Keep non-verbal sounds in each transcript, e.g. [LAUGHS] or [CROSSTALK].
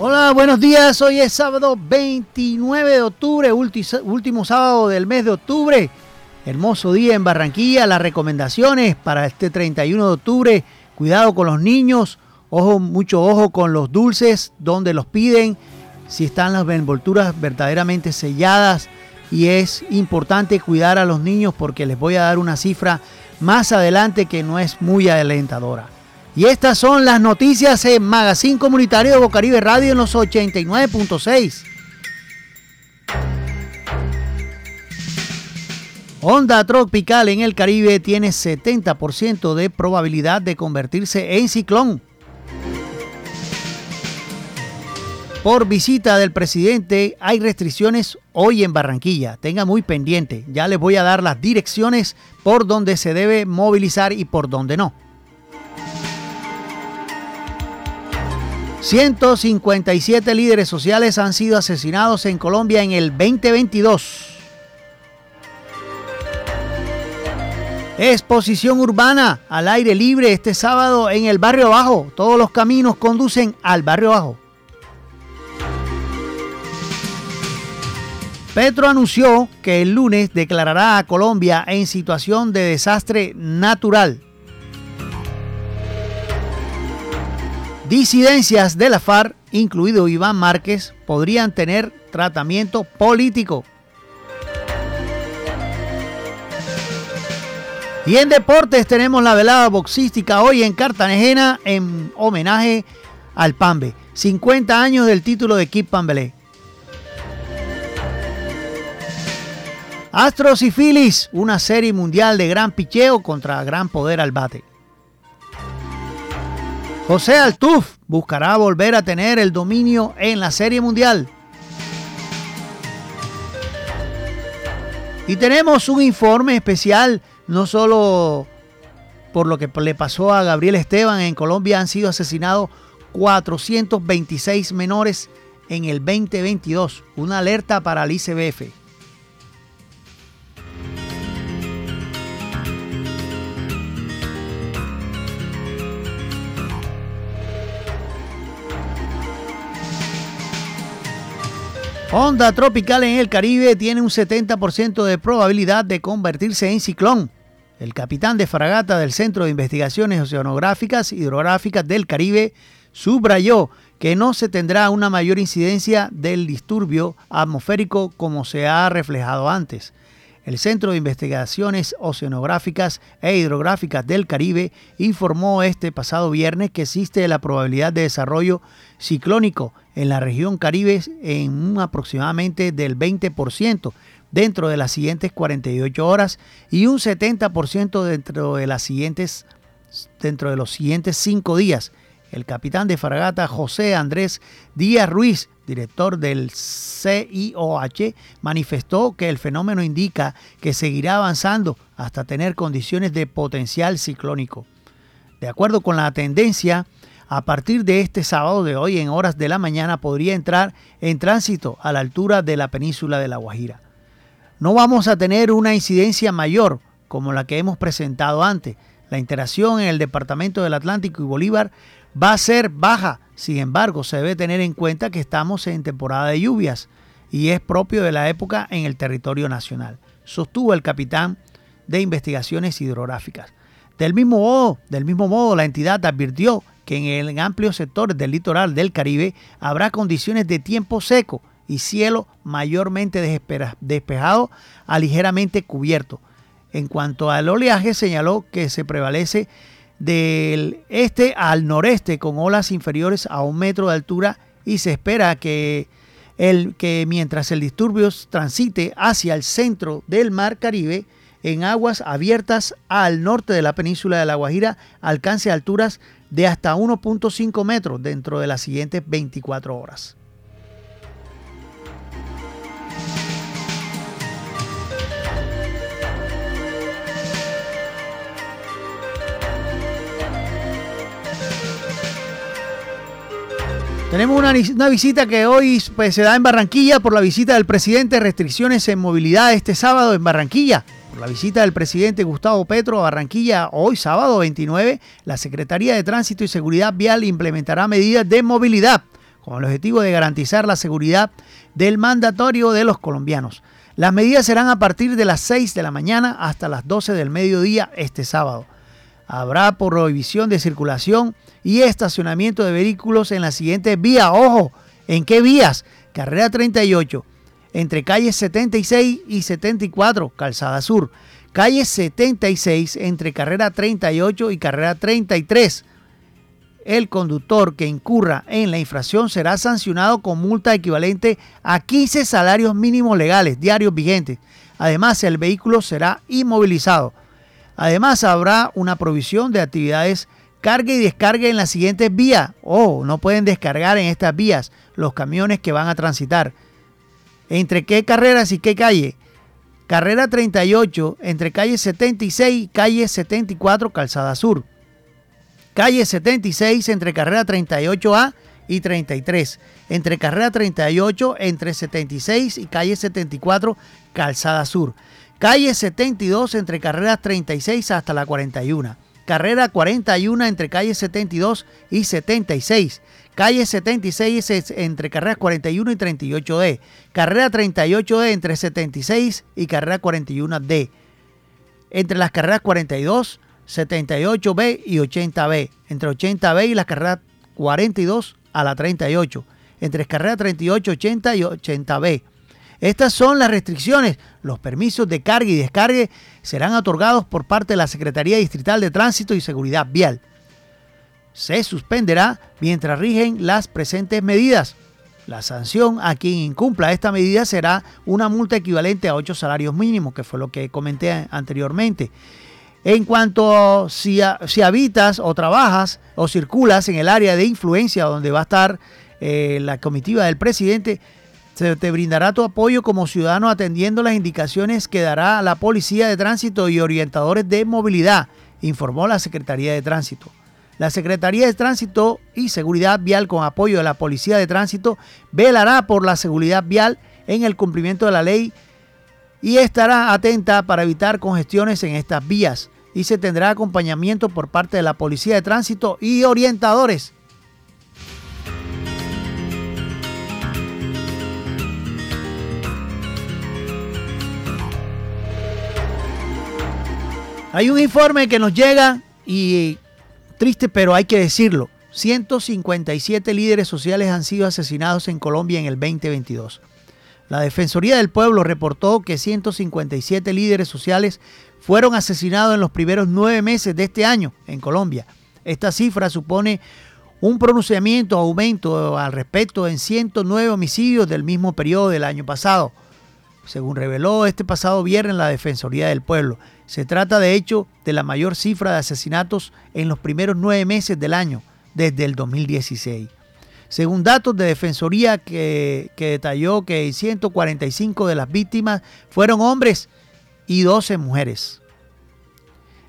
Hola, buenos días. Hoy es sábado 29 de octubre, último sábado del mes de octubre. Hermoso día en Barranquilla. Las recomendaciones para este 31 de octubre. Cuidado con los niños. Ojo, mucho ojo con los dulces, donde los piden. Si están las envolturas verdaderamente selladas. Y es importante cuidar a los niños porque les voy a dar una cifra más adelante que no es muy alentadora. Y estas son las noticias en Magazine Comunitario de Bocaribe Radio en los 89.6. Onda tropical en el Caribe tiene 70% de probabilidad de convertirse en ciclón. Por visita del presidente hay restricciones hoy en Barranquilla. Tenga muy pendiente. Ya les voy a dar las direcciones por donde se debe movilizar y por donde no. 157 líderes sociales han sido asesinados en Colombia en el 2022. Exposición urbana al aire libre este sábado en el barrio Bajo. Todos los caminos conducen al barrio Bajo. Petro anunció que el lunes declarará a Colombia en situación de desastre natural. Disidencias de la FARC, incluido Iván Márquez, podrían tener tratamiento político. Y en deportes tenemos la velada boxística hoy en Cartagena en homenaje al Pambe. 50 años del título de Kip Pambelé. Astros y Phillies, una serie mundial de gran picheo contra gran poder al bate. José Altuf buscará volver a tener el dominio en la Serie Mundial. Y tenemos un informe especial, no solo por lo que le pasó a Gabriel Esteban, en Colombia han sido asesinados 426 menores en el 2022. Una alerta para el ICBF. Onda tropical en el Caribe tiene un 70% de probabilidad de convertirse en ciclón. El capitán de fragata del Centro de Investigaciones Oceanográficas y Hidrográficas del Caribe subrayó que no se tendrá una mayor incidencia del disturbio atmosférico como se ha reflejado antes. El Centro de Investigaciones Oceanográficas e Hidrográficas del Caribe informó este pasado viernes que existe la probabilidad de desarrollo ciclónico en la región Caribe en un aproximadamente del 20% dentro de las siguientes 48 horas y un 70% dentro de las siguientes dentro de los siguientes cinco días. El capitán de fragata José Andrés Díaz Ruiz director del CIOH, manifestó que el fenómeno indica que seguirá avanzando hasta tener condiciones de potencial ciclónico. De acuerdo con la tendencia, a partir de este sábado de hoy en horas de la mañana podría entrar en tránsito a la altura de la península de La Guajira. No vamos a tener una incidencia mayor como la que hemos presentado antes. La interacción en el departamento del Atlántico y Bolívar va a ser baja sin embargo, se debe tener en cuenta que estamos en temporada de lluvias y es propio de la época en el territorio nacional, sostuvo el capitán de investigaciones hidrográficas. Del mismo modo, del mismo modo la entidad advirtió que en el amplio sector del litoral del Caribe habrá condiciones de tiempo seco y cielo mayormente despejado a ligeramente cubierto. En cuanto al oleaje, señaló que se prevalece del este al noreste con olas inferiores a un metro de altura y se espera que, el, que mientras el disturbio transite hacia el centro del mar Caribe, en aguas abiertas al norte de la península de La Guajira, alcance alturas de hasta 1.5 metros dentro de las siguientes 24 horas. Tenemos una, visita que hoy pues, se da en Barranquilla por la visita del presidente, restricciones en movilidad este sábado en Barranquilla. La visita del presidente Gustavo Petro a Barranquilla hoy sábado 29, la Secretaría de Tránsito y Seguridad Vial implementará medidas de movilidad con el objetivo de garantizar la seguridad del mandatorio de los colombianos. Las medidas serán a partir de las 6 de la mañana hasta las 12 del mediodía este sábado. Habrá prohibición de circulación y estacionamiento de vehículos en la siguiente vía. Ojo, ¿en qué vías? Carrera 38, entre calles 76 y 74, Calzada Sur. Calle 76, entre carrera 38 y carrera 33. El conductor que incurra en la infracción será sancionado con multa equivalente a 15 salarios mínimos legales diarios vigentes. Además, el vehículo será inmovilizado. Además, habrá una provisión de actividades carga y descarga en las siguientes vías. Oh, no pueden descargar en estas vías los camiones que van a transitar. ¿Entre qué carreras y qué calle? Carrera 38, entre calle 76 y calle 74, Calzada Sur. Calle 76, entre carrera 38A y 33. Entre carrera 38, entre 76 y calle 74, Calzada Sur. Calle 72, entre carreras 36 hasta la 41. Carrera 41 entre calle 72 y 76. Calle 76 entre carreras 41 y 38D. Carrera 38D entre 76 y carrera 41D. Entre las carreras 42, 78B y 80B. Entre 80B y las carreras 42 a la 38. Entre carrera 38, 80 y 80B. Estas son las restricciones. Los permisos de carga y descargue serán otorgados por parte de la Secretaría Distrital de Tránsito y Seguridad Vial. Se suspenderá mientras rigen las presentes medidas. La sanción a quien incumpla esta medida será una multa equivalente a 8 salarios mínimos, que fue lo que comenté anteriormente. En cuanto si, si habitas o trabajas o circulas en el área de influencia donde va a estar eh, la comitiva del presidente, se te brindará tu apoyo como ciudadano atendiendo las indicaciones que dará la Policía de Tránsito y orientadores de movilidad, informó la Secretaría de Tránsito. La Secretaría de Tránsito y Seguridad Vial, con apoyo de la Policía de Tránsito, velará por la seguridad vial en el cumplimiento de la ley y estará atenta para evitar congestiones en estas vías. Y se tendrá acompañamiento por parte de la Policía de Tránsito y orientadores. Hay un informe que nos llega y triste, pero hay que decirlo. 157 líderes sociales han sido asesinados en Colombia en el 2022. La Defensoría del Pueblo reportó que 157 líderes sociales fueron asesinados en los primeros nueve meses de este año en Colombia. Esta cifra supone un pronunciamiento aumento al respecto en 109 homicidios del mismo periodo del año pasado según reveló este pasado viernes la Defensoría del Pueblo. Se trata de hecho de la mayor cifra de asesinatos en los primeros nueve meses del año, desde el 2016. Según datos de Defensoría que, que detalló que 145 de las víctimas fueron hombres y 12 mujeres.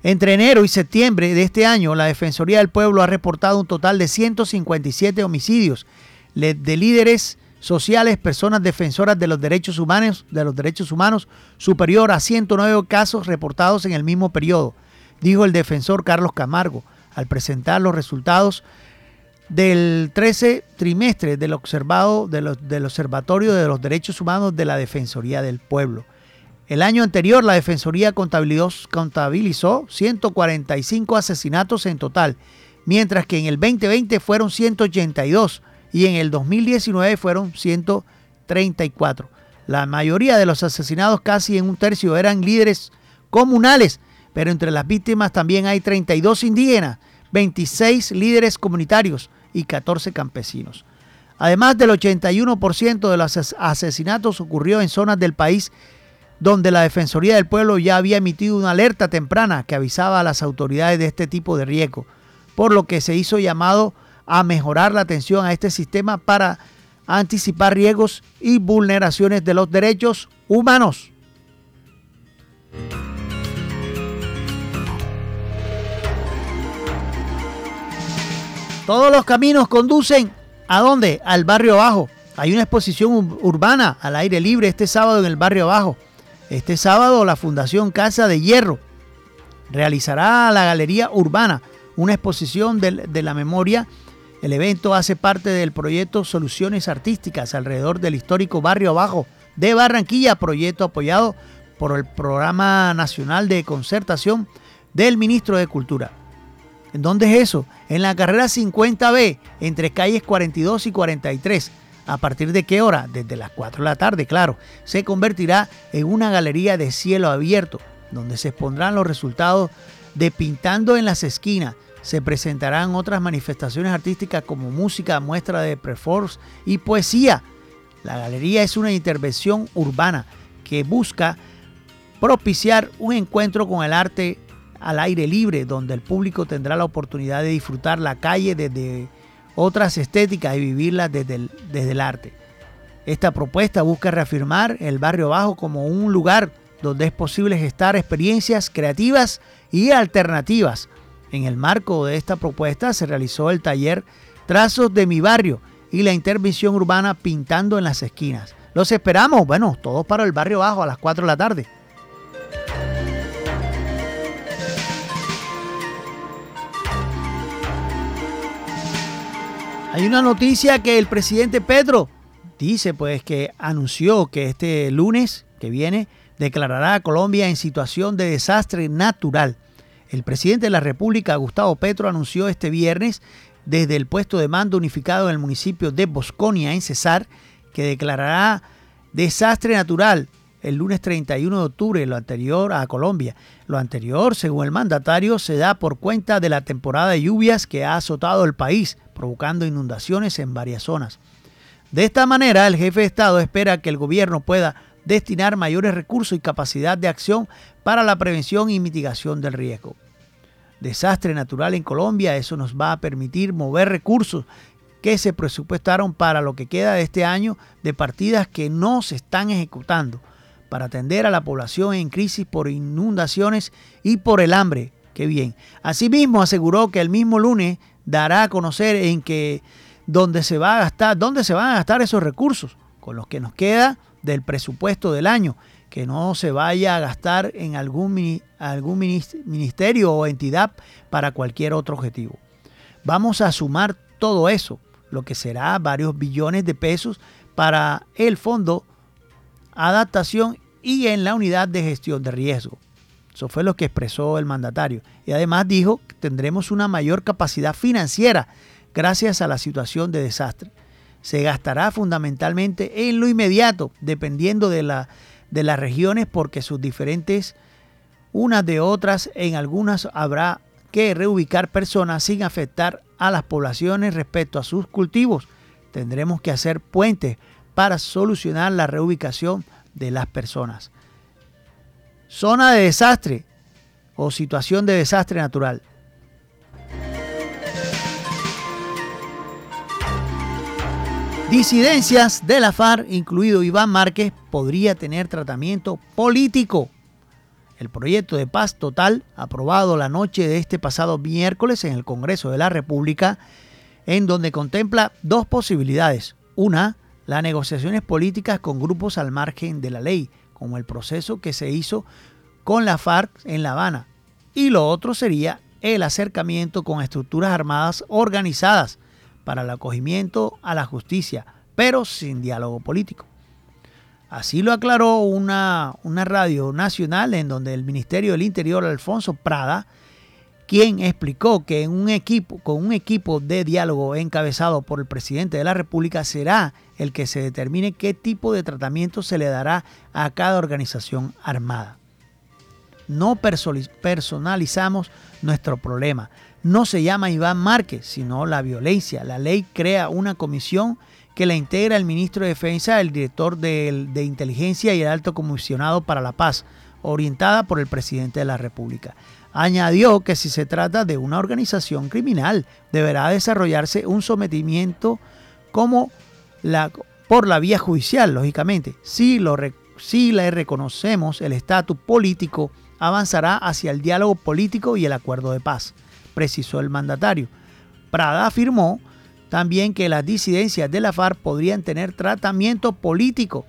Entre enero y septiembre de este año, la Defensoría del Pueblo ha reportado un total de 157 homicidios de líderes sociales, personas defensoras de los derechos humanos, de los derechos humanos, superior a 109 casos reportados en el mismo periodo, dijo el defensor Carlos Camargo al presentar los resultados del 13 trimestre del observado del Observatorio de los Derechos Humanos de la Defensoría del Pueblo. El año anterior la Defensoría contabilizó, contabilizó 145 asesinatos en total, mientras que en el 2020 fueron 182 y en el 2019 fueron 134. La mayoría de los asesinados, casi en un tercio, eran líderes comunales, pero entre las víctimas también hay 32 indígenas, 26 líderes comunitarios y 14 campesinos. Además del 81% de los asesinatos ocurrió en zonas del país donde la Defensoría del Pueblo ya había emitido una alerta temprana que avisaba a las autoridades de este tipo de riesgo, por lo que se hizo llamado a mejorar la atención a este sistema para anticipar riesgos y vulneraciones de los derechos humanos. Todos los caminos conducen a dónde? Al barrio abajo. Hay una exposición urbana al aire libre este sábado en el barrio abajo. Este sábado la Fundación Casa de Hierro realizará la Galería Urbana, una exposición de, de la memoria El evento hace parte del proyecto Soluciones Artísticas alrededor del histórico barrio abajo de Barranquilla, proyecto apoyado por el Programa Nacional de Concertación del Ministro de Cultura. ¿En dónde es eso? En la carrera 50B, entre calles 42 y 43. ¿A partir de qué hora? Desde las 4 de la tarde, claro. Se convertirá en una galería de cielo abierto, donde se expondrán los resultados de Pintando en las Esquinas, se presentarán otras manifestaciones artísticas como música, muestra de performance y poesía. La galería es una intervención urbana que busca propiciar un encuentro con el arte al aire libre, donde el público tendrá la oportunidad de disfrutar la calle desde otras estéticas y vivirla desde desde el arte. Esta propuesta busca reafirmar el barrio bajo como un lugar donde es posible gestar experiencias creativas y alternativas en el marco de esta propuesta se realizó el taller Trazos de mi barrio y la intervención urbana Pintando en las esquinas. Los esperamos, bueno, todos para el barrio bajo a las 4 de la tarde. Hay una noticia que el presidente Pedro dice pues que anunció que este lunes que viene declarará a Colombia en situación de desastre natural. El presidente de la República, Gustavo Petro, anunció este viernes desde el puesto de mando unificado en el municipio de Bosconia, en Cesar, que declarará desastre natural el lunes 31 de octubre, lo anterior a Colombia. Lo anterior, según el mandatario, se da por cuenta de la temporada de lluvias que ha azotado el país, provocando inundaciones en varias zonas. De esta manera, el jefe de Estado espera que el gobierno pueda destinar mayores recursos y capacidad de acción para la prevención y mitigación del riesgo. Desastre natural en Colombia, eso nos va a permitir mover recursos que se presupuestaron para lo que queda de este año de partidas que no se están ejecutando para atender a la población en crisis por inundaciones y por el hambre. Qué bien. Asimismo aseguró que el mismo lunes dará a conocer en que dónde se va a gastar, dónde se van a gastar esos recursos, con los que nos queda del presupuesto del año, que no se vaya a gastar en algún, algún ministerio o entidad para cualquier otro objetivo. Vamos a sumar todo eso, lo que será varios billones de pesos para el fondo adaptación y en la unidad de gestión de riesgo. Eso fue lo que expresó el mandatario. Y además dijo que tendremos una mayor capacidad financiera gracias a la situación de desastre se gastará fundamentalmente en lo inmediato, dependiendo de, de las regiones, porque sus diferentes unas de otras, en algunas habrá que reubicar personas sin afectar a las poblaciones respecto a sus cultivos. Tendremos que hacer puentes para solucionar la reubicación de las personas. Zona de desastre o situación de desastre natural. Disidencias de la FARC, incluido Iván Márquez, podría tener tratamiento político. El proyecto de paz total, aprobado la noche de este pasado miércoles en el Congreso de la República, en donde contempla dos posibilidades. Una, las negociaciones políticas con grupos al margen de la ley, como el proceso que se hizo con la FARC en La Habana. Y lo otro sería el acercamiento con estructuras armadas organizadas, para el acogimiento a la justicia, pero sin diálogo político. Así lo aclaró una, una radio nacional en donde el Ministerio del Interior, Alfonso Prada, quien explicó que un equipo, con un equipo de diálogo encabezado por el presidente de la República será el que se determine qué tipo de tratamiento se le dará a cada organización armada. No personalizamos nuestro problema, no se llama Iván Márquez, sino la violencia. La ley crea una comisión que la integra el ministro de Defensa, el director de, Inteligencia y el alto comisionado para la paz, orientada por el presidente de la República. Añadió que si se trata de una organización criminal, deberá desarrollarse un sometimiento como la, por la vía judicial, lógicamente. Si, lo, si le reconocemos el estatus político, avanzará hacia el diálogo político y el acuerdo de paz precisó el mandatario. Prada afirmó también que las disidencias de la FARC podrían tener tratamiento político.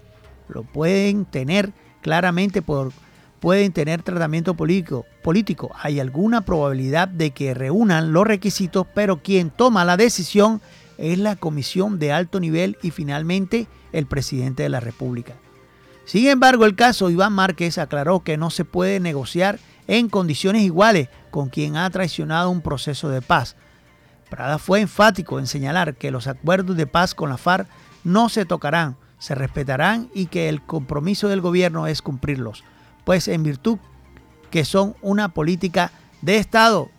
Lo pueden tener claramente por, pueden tener tratamiento político, político. Hay alguna probabilidad de que reúnan los requisitos, pero quien toma la decisión es la comisión de alto nivel y finalmente el presidente de la República. Sin embargo, el caso Iván Márquez aclaró que no se puede negociar en condiciones iguales con quien ha traicionado un proceso de paz. Prada fue enfático en señalar que los acuerdos de paz con la FARC no se tocarán, se respetarán y que el compromiso del gobierno es cumplirlos, pues en virtud que son una política de Estado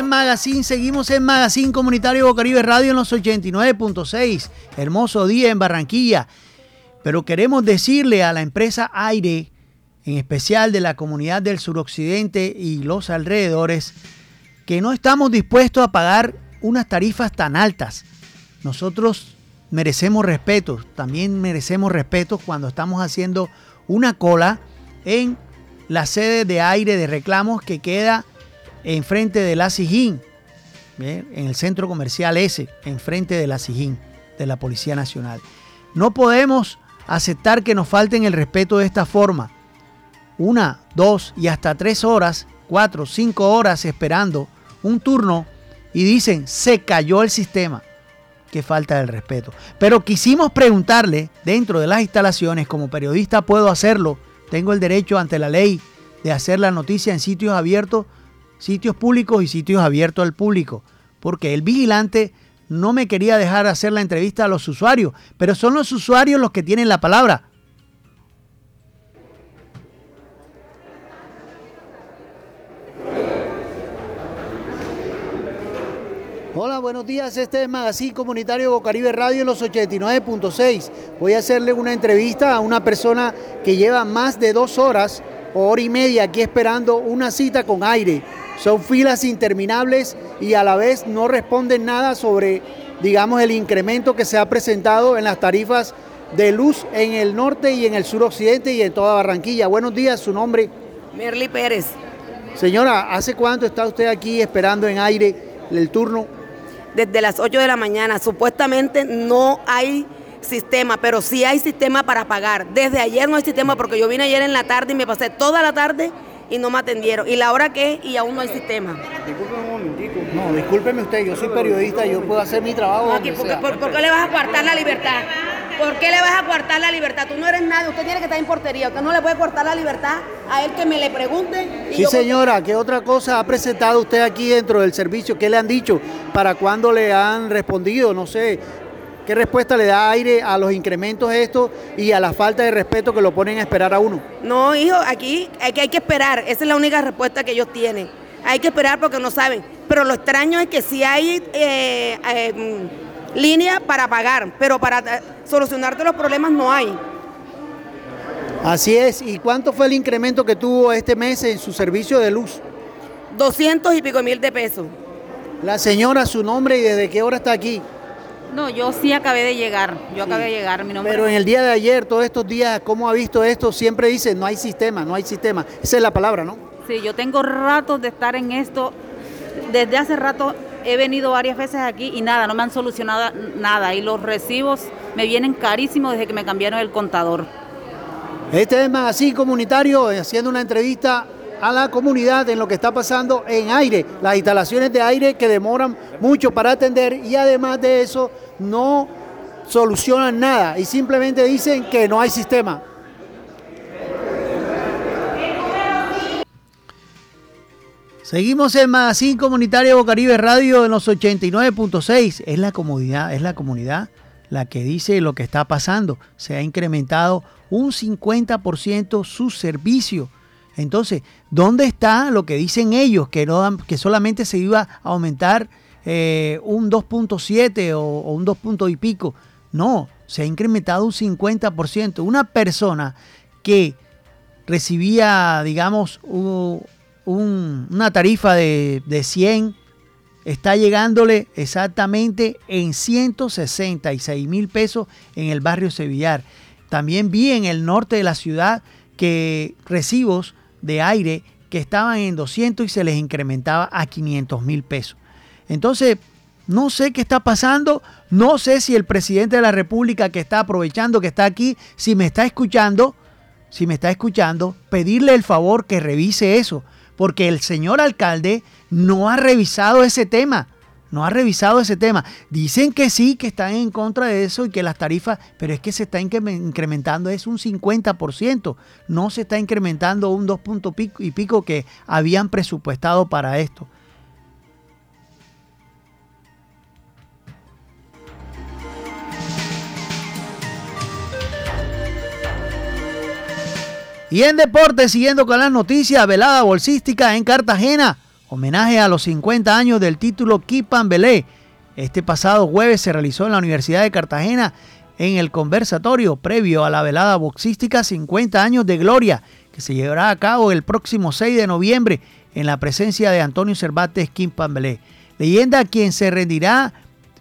en Magazine, seguimos en Magazine Comunitario Bocaribe Radio en los 89.6. Hermoso día en Barranquilla. Pero queremos decirle a la empresa Aire, en especial de la comunidad del suroccidente y los alrededores, que no estamos dispuestos a pagar unas tarifas tan altas. Nosotros merecemos respeto, también merecemos respeto cuando estamos haciendo una cola en la sede de aire de reclamos que queda enfrente de la Sijín, en el centro comercial ese, enfrente de la Sijín, de la Policía Nacional. No podemos aceptar que nos falten el respeto de esta forma. Una, dos y hasta tres horas, cuatro, cinco horas esperando un turno y dicen, se cayó el sistema. Qué falta del respeto. Pero quisimos preguntarle dentro de las instalaciones, como periodista puedo hacerlo, tengo el derecho ante la ley de hacer la noticia en sitios abiertos sitios públicos y sitios abiertos al público, porque el vigilante no me quería dejar hacer la entrevista a los usuarios, pero son los usuarios los que tienen la palabra. Hola, buenos días. Este es Magazine Comunitario Bocaribe Radio en los 89.6. Voy a hacerle una entrevista a una persona que lleva más de dos horas o hora y media aquí esperando una cita con aire. Son filas interminables y a la vez no responden nada sobre, digamos, el incremento que se ha presentado en las tarifas de luz en el norte y en el suroccidente y en toda Barranquilla. Buenos días, su nombre. Merly Pérez. Señora, ¿hace cuánto está usted aquí esperando en aire el turno? desde las 8 de la mañana. Supuestamente no hay sistema, pero sí hay sistema para pagar. Desde ayer no hay sistema porque yo vine ayer en la tarde y me pasé toda la tarde y no me atendieron. ¿Y la hora qué? Y aún no hay sistema. Discúlpeme un momentito. No, discúlpeme usted, yo soy periodista, yo puedo hacer mi trabajo. ¿por, qué le vas a cortar la libertad? ¿Por qué le vas a cortar la libertad? Tú no eres nadie, usted tiene que estar en portería, usted no le puede cortar la libertad a él que me le pregunte. sí, señora, ¿qué otra cosa ha presentado usted aquí dentro del servicio? ¿Qué le han dicho? ¿Para cuándo le han respondido? No sé, ¿Qué respuesta le da aire a los incrementos estos y a la falta de respeto que lo ponen a esperar a uno? No, hijo, aquí hay que, hay que esperar. Esa es la única respuesta que ellos tienen. Hay que esperar porque no saben. Pero lo extraño es que si hay eh, eh, línea para pagar, pero para eh, solucionarte los problemas no hay. Así es. ¿Y cuánto fue el incremento que tuvo este mes en su servicio de luz? 200 y pico mil de pesos. La señora, su nombre y desde qué hora está aquí. No, yo sí acabé de llegar, yo acabé de llegar, mi nombre Pero en el día de ayer, todos estos días, ¿cómo ha visto esto? Siempre dice, no hay sistema, no hay sistema. Esa es la palabra, ¿no? Sí, yo tengo ratos de estar en esto. Desde hace rato he venido varias veces aquí y nada, no me han solucionado nada. Y los recibos me vienen carísimos desde que me cambiaron el contador. Este es Magazine Comunitario, haciendo una entrevista a la comunidad en lo que está pasando en aire, las instalaciones de aire que demoran mucho para atender y además de eso no solucionan nada y simplemente dicen que no hay sistema. Seguimos en Magazine Comunitario Bocaribe Radio en los 89.6. Es la comunidad, es la comunidad la que dice lo que está pasando. Se ha incrementado un 50% su servicio. Entonces, ¿dónde está lo que dicen ellos que no que solamente se iba a aumentar eh, un 2.7 o, un 2 y pico? No, se ha incrementado un 50%. Una persona que recibía, digamos, un, una tarifa de, de 100, está llegándole exactamente en 166 mil pesos en el barrio Sevillar. También vi en el norte de la ciudad que recibos de aire que estaban en 200 y se les incrementaba a 500 mil pesos. Entonces, no sé qué está pasando, no sé si el presidente de la República que está aprovechando que está aquí, si me está escuchando, si me está escuchando, pedirle el favor que revise eso, porque el señor alcalde no ha revisado ese tema. No ha revisado ese tema. Dicen que sí, que están en contra de eso y que las tarifas, pero es que se está incrementando, es un 50%. No se está incrementando un 2 puntos y pico que habían presupuestado para esto. Y en deporte, siguiendo con las noticias, velada bolsística en Cartagena, homenaje a los 50 años del título Kipan Belé. Este pasado jueves se realizó en la Universidad de Cartagena en el conversatorio previo a la velada boxística 50 años de gloria, que se llevará a cabo el próximo 6 de noviembre en la presencia de Antonio Cervantes Kipan Belé. Leyenda quien se rendirá,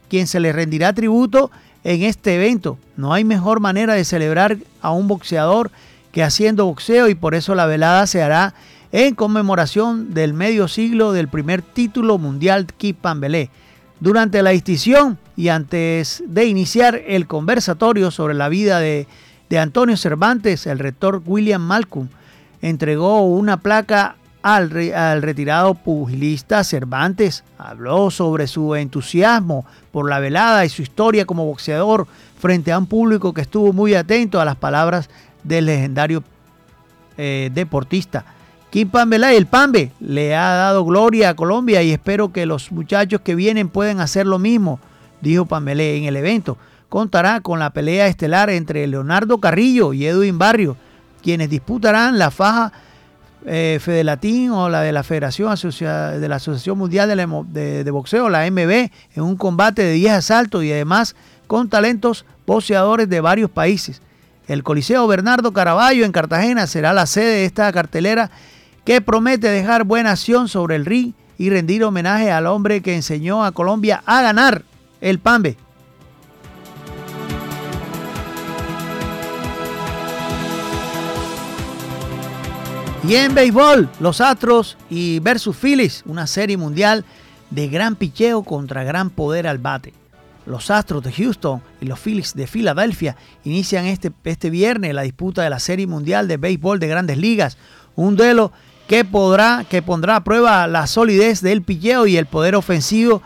quien se le rendirá tributo en este evento. No hay mejor manera de celebrar a un boxeador que haciendo boxeo y por eso la velada se hará en conmemoración del medio siglo del primer título mundial Kipambelé. Durante la distinción y antes de iniciar el conversatorio sobre la vida de, de Antonio Cervantes, el rector William Malcolm entregó una placa al, al, retirado pugilista Cervantes. Habló sobre su entusiasmo por la velada y su historia como boxeador frente a un público que estuvo muy atento a las palabras del legendario eh, deportista. Kim Pambelay, el Pambe, le ha dado gloria a Colombia y espero que los muchachos que vienen puedan hacer lo mismo, dijo Pambelé en el evento. Contará con la pelea estelar entre Leonardo Carrillo y Edwin Barrio, quienes disputarán la faja eh, Fedelatín o la de la Federación de la Asociación Mundial de, de, Boxeo, la MB, en un combate de 10 asaltos y además con talentos boxeadores de varios países. El Coliseo Bernardo Caraballo en Cartagena será la sede de esta cartelera que promete dejar buena acción sobre el ring y rendir homenaje al hombre que enseñó a Colombia a ganar el PAMBE. Y en béisbol, los Astros y versus Phillies, una serie mundial de gran picheo contra gran poder al bate. Los Astros de Houston y los Phillies de Filadelfia inician este, este viernes la disputa de la Serie Mundial de Béisbol de Grandes Ligas, un duelo que, podrá, que pondrá a prueba la solidez del picheo y el poder ofensivo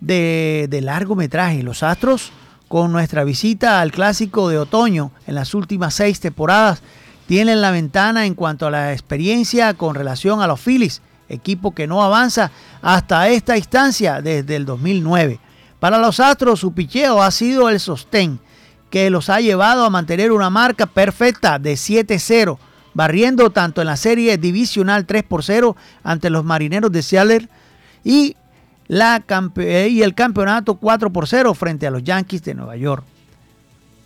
de, de largometraje. Los Astros, con nuestra visita al clásico de otoño en las últimas seis temporadas, tienen la ventana en cuanto a la experiencia con relación a los Phillies, equipo que no avanza hasta esta instancia desde el 2009. Para los Astros, su picheo ha sido el sostén que los ha llevado a mantener una marca perfecta de 7-0, barriendo tanto en la serie divisional 3 por 0 ante los Marineros de Seattle y, la y el campeonato 4 por 0 frente a los Yankees de Nueva York.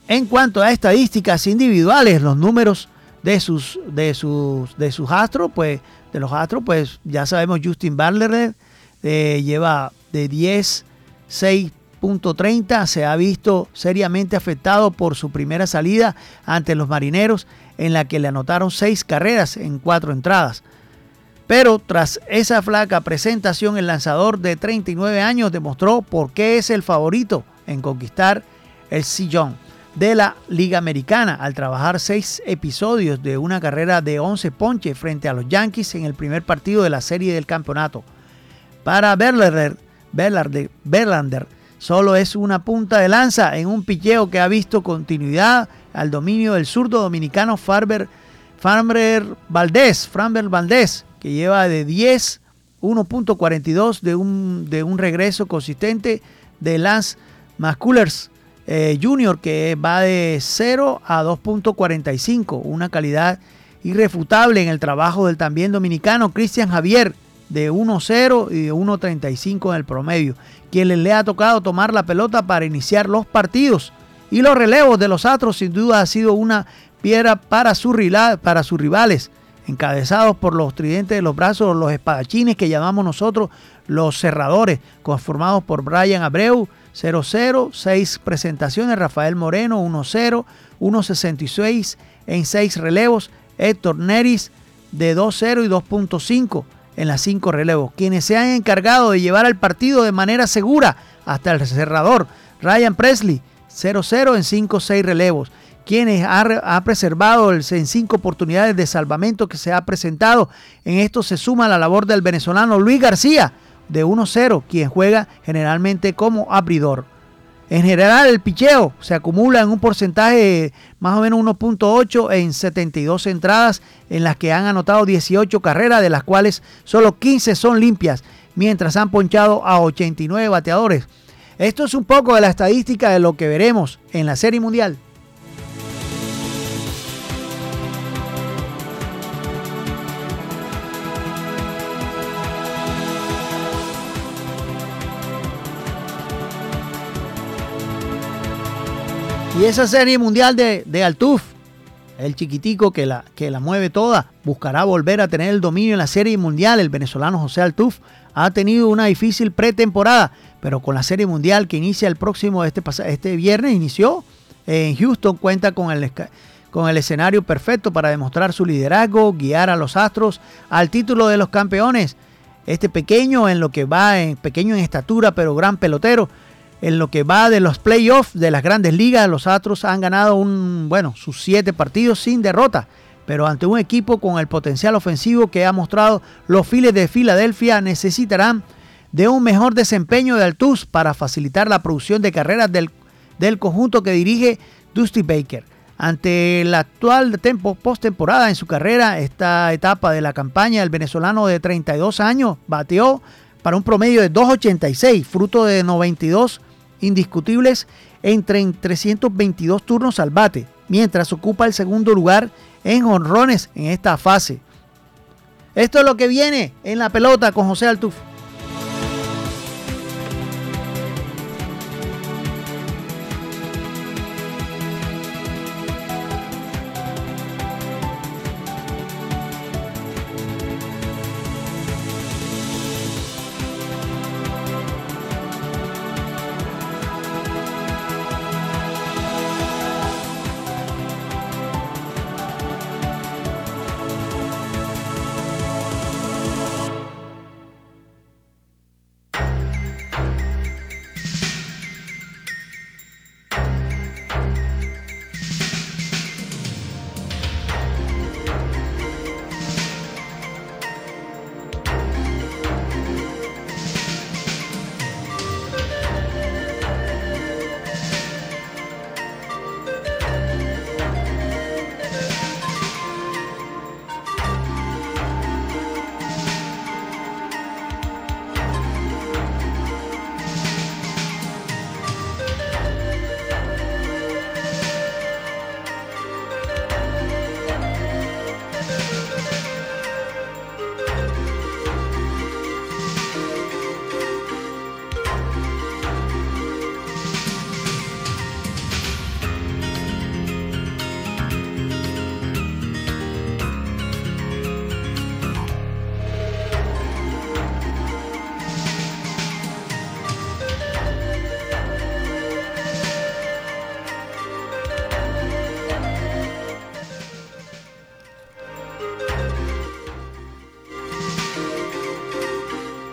En cuanto a estadísticas individuales, los números de sus, de sus, de sus astros, pues de los astros, pues ya sabemos Justin Butler eh, lleva de 10 6.30 se ha visto seriamente afectado por su primera salida ante los marineros en la que le anotaron seis carreras en cuatro entradas. Pero tras esa flaca presentación el lanzador de 39 años demostró por qué es el favorito en conquistar el sillón de la Liga Americana al trabajar seis episodios de una carrera de 11 ponches frente a los Yankees en el primer partido de la serie del campeonato. Para Verlander, Verlander solo es una punta de lanza en un picheo que ha visto continuidad al dominio del zurdo dominicano Farber, Farmer Valdés, Farmer Valdés, que lleva de 10, 1.42 de un, de un regreso consistente de Lance McCullers eh, Jr., que va de 0 a 2.45, una calidad irrefutable en el trabajo del también dominicano Cristian Javier, de 1-0 y de 1-35 en el promedio, quien le ha tocado tomar la pelota para iniciar los partidos. Y los relevos de los Astros sin duda ha sido una piedra para, para sus rivales, encabezados por los tridentes de los brazos, los espadachines que llamamos nosotros los cerradores, conformados por Brian Abreu, 0-0, 6 presentaciones, Rafael Moreno, 1-0, 1-66 en 6 relevos, Héctor Neris de 2-0 y 2.5 en las cinco relevos, quienes se han encargado de llevar al partido de manera segura hasta el cerrador. Ryan Presley, 0-0 en 5-6 relevos, quienes ha, preservado en cinco oportunidades de salvamento que se ha presentado. En esto se suma la labor del venezolano Luis García, de 1-0, quien juega generalmente como abridor. En general, el picheo se acumula en un porcentaje más o menos 1.8 en 72 entradas, en las que han anotado 18 carreras, de las cuales solo 15 son limpias, mientras han ponchado a 89 bateadores. Esto es un poco de la estadística de lo que veremos en la Serie Mundial. Y esa serie mundial de, de Altuf, el chiquitico que la, que la mueve toda, buscará volver a tener el dominio en la serie mundial. El venezolano José Altuf ha tenido una difícil pretemporada, pero con la serie mundial que inicia el próximo, este, este viernes, inició en Houston, cuenta con el, con el escenario perfecto para demostrar su liderazgo, guiar a los Astros al título de los campeones. Este pequeño en lo que va, en, pequeño en estatura, pero gran pelotero, en lo que va de los playoffs de las grandes ligas, los Astros han ganado un, bueno, sus siete partidos sin derrota, pero ante un equipo con el potencial ofensivo que ha mostrado los Phillies de Filadelfia necesitarán de un mejor desempeño de Altus para facilitar la producción de carreras del, del conjunto que dirige Dusty Baker. Ante la actual postemporada en su carrera, esta etapa de la campaña, el venezolano de 32 años bateó para un promedio de 2.86, fruto de 92 indiscutibles entre 322 turnos al bate, mientras ocupa el segundo lugar en honrones en esta fase. Esto es lo que viene en la pelota con José Altuf.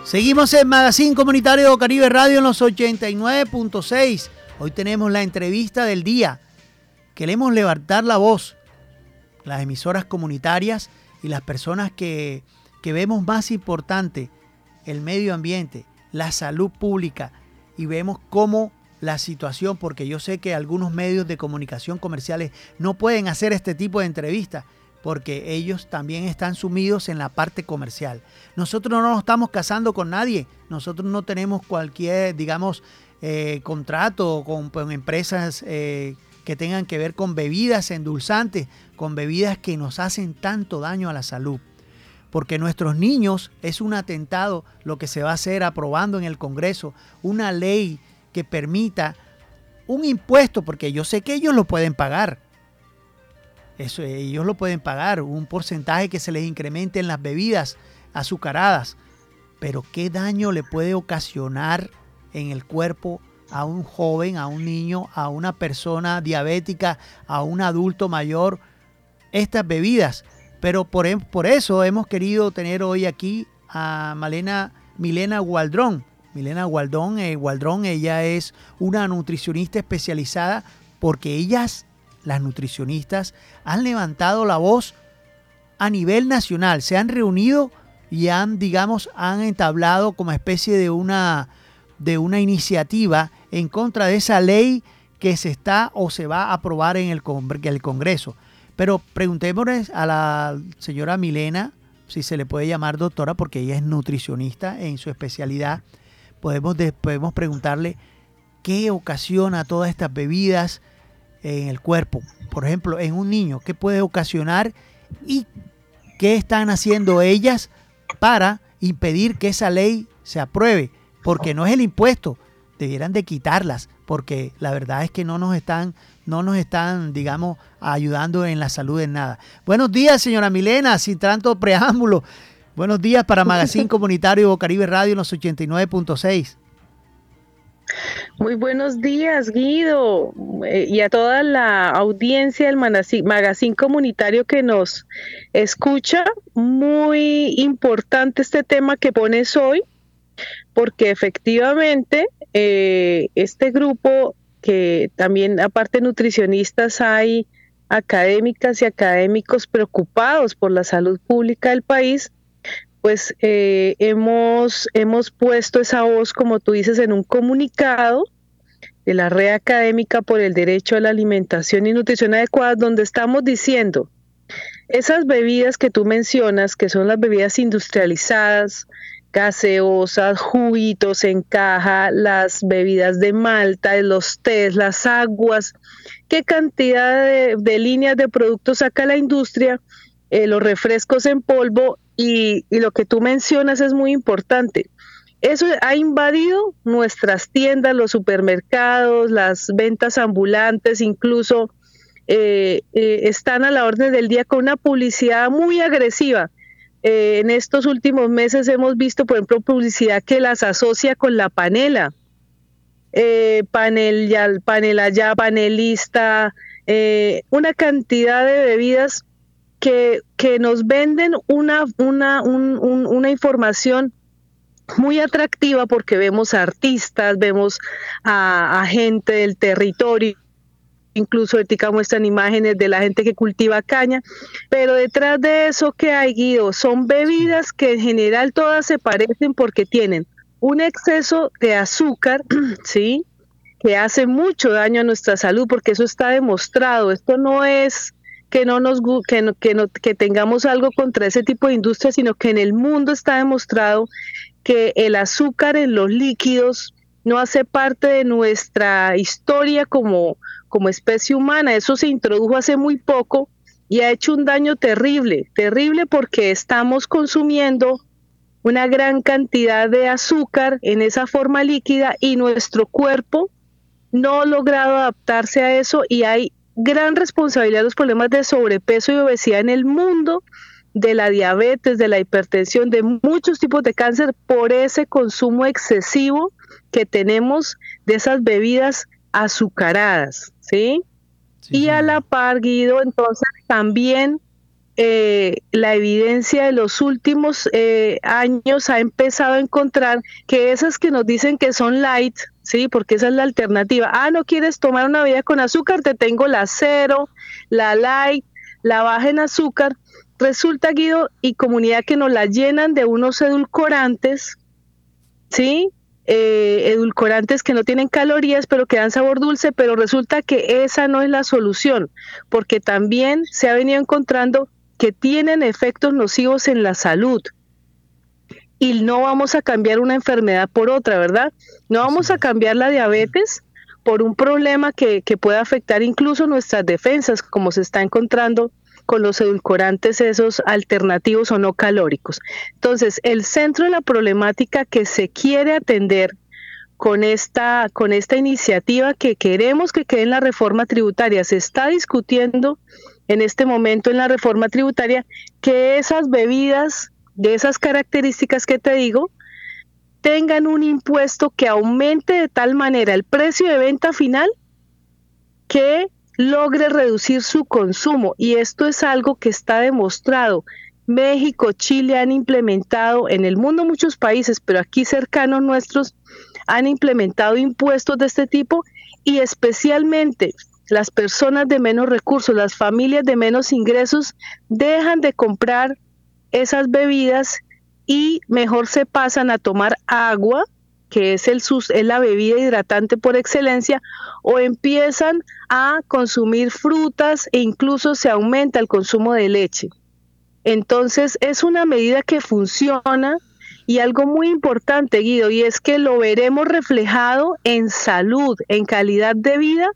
Seguimos en Magazine Comunitario Caribe Radio en los 89.6. Hoy tenemos la entrevista del día. Queremos levantar la voz. Las emisoras comunitarias y las personas que, que vemos más importante el medio ambiente, la salud pública y vemos cómo la situación, porque yo sé que algunos medios de comunicación comerciales no pueden hacer este tipo de entrevistas, porque ellos también están sumidos en la parte comercial. Nosotros no nos estamos casando con nadie, nosotros no tenemos cualquier, digamos, eh, contrato con, empresas eh, que tengan que ver con bebidas endulzantes, con bebidas que nos hacen tanto daño a la salud. Porque nuestros niños es un atentado lo que se va a hacer aprobando en el Congreso, una ley que permita un impuesto, porque yo sé que ellos lo pueden pagar, eso, ellos lo pueden pagar, un porcentaje que se les incremente en las bebidas azucaradas. Pero ¿qué daño le puede ocasionar en el cuerpo a un joven, a un niño, a una persona diabética, a un adulto mayor estas bebidas? Pero por, em, por eso hemos querido tener hoy aquí a Malena, Milena Gualdrón. Milena Gualdrón, eh, Gualdrón, ella es una nutricionista especializada porque ellas las nutricionistas han levantado la voz a nivel nacional, se han reunido y han, digamos, han entablado como especie de una, de una iniciativa en contra de esa ley que se está o se va a aprobar en el, el Congreso. Pero preguntémosle a la señora Milena, si se le puede llamar doctora, porque ella es nutricionista en su especialidad, podemos, podemos preguntarle qué ocasiona todas estas bebidas, en el cuerpo, por ejemplo, en un niño, qué puede ocasionar y qué están haciendo ellas para impedir que esa ley se apruebe, porque no es el impuesto, debieran de quitarlas, porque la verdad es que no nos están, no nos están, digamos, ayudando en la salud en nada. Buenos días, señora Milena, sin tanto preámbulo. Buenos días para Magazine [LAUGHS] Comunitario Caribe Radio en los 89.6. Muy buenos días, Guido, eh, y a toda la audiencia del Magazine Comunitario que nos escucha. Muy importante este tema que pones hoy, porque efectivamente eh, este grupo, que también aparte nutricionistas hay académicas y académicos preocupados por la salud pública del país, pues eh, hemos, hemos puesto esa voz, como tú dices, en un comunicado de la red académica por el derecho a la alimentación y nutrición adecuada, donde estamos diciendo, esas bebidas que tú mencionas, que son las bebidas industrializadas, gaseosas, juguitos en caja, las bebidas de malta, los tés, las aguas, qué cantidad de, líneas de productos saca la industria, eh, los refrescos en polvo y, y lo que tú mencionas es muy importante. Eso ha invadido nuestras tiendas, los supermercados, las ventas ambulantes, incluso eh, eh, están a la orden del día con una publicidad muy agresiva. Eh, en estos últimos meses hemos visto, por ejemplo, publicidad que las asocia con la panela. panel, ya, panel allá, panelista, una cantidad de bebidas que, que nos venden una, una, una información muy atractiva porque vemos a artistas, vemos a, gente del territorio incluso Ética muestran imágenes de la gente que cultiva caña, pero detrás de eso que hay, Guido, son bebidas que en general todas se parecen porque tienen un exceso de azúcar, [CLEARS THROAT] ¿sí? Que hace mucho daño a nuestra salud porque eso está demostrado. Esto no es que no nos que, que, no, que tengamos algo contra ese tipo de industria, sino que en el mundo está demostrado que el azúcar en los líquidos no hace parte de nuestra historia como, como especie humana. Eso se introdujo hace muy poco y ha hecho un daño terrible, terrible porque estamos consumiendo una gran cantidad de azúcar en esa forma líquida y nuestro cuerpo no ha logrado adaptarse a eso y hay gran responsabilidad de los problemas de sobrepeso y obesidad en el mundo, de la diabetes, de la hipertensión, de muchos tipos de cáncer por ese consumo excesivo que tenemos de esas bebidas azucaradas. ¿sí? y a la par, Guido, entonces también eh, la evidencia de los últimos eh, años ha empezado a encontrar que esas que nos dicen que son light, sí, porque esa es la alternativa. Ah, no quieres tomar una bebida con azúcar, te tengo la cero, la light, la baja en azúcar. Resulta, Guido, y comunidad que nos la llenan de unos edulcorantes, sí, eh, edulcorantes que no tienen calorías pero que dan sabor dulce, pero resulta que esa no es la solución, porque también se ha venido encontrando que tienen efectos nocivos en la salud. Y no vamos a cambiar una enfermedad por otra, ¿verdad? No vamos a cambiar la diabetes por un problema que, que pueda afectar incluso nuestras defensas, como se está encontrando con los edulcorantes esos alternativos o no calóricos. Entonces, el centro de la problemática que se quiere atender con esta, con esta iniciativa que queremos que quede en la reforma tributaria, se está discutiendo en este momento en la reforma tributaria que esas bebidas de esas características que te digo tengan un impuesto que aumente de tal manera el precio de venta final que logre reducir su consumo. Y esto es algo que está demostrado. México, Chile han implementado, en el mundo muchos países, pero aquí cercanos nuestros, han implementado impuestos de este tipo y especialmente las personas de menos recursos, las familias de menos ingresos, dejan de comprar esas bebidas y mejor se pasan a tomar agua que es, el, es la bebida hidratante por excelencia, o empiezan a consumir frutas e incluso se aumenta el consumo de leche. Entonces es una medida que funciona y algo muy importante, Guido, y es que lo veremos reflejado en salud, en calidad de vida,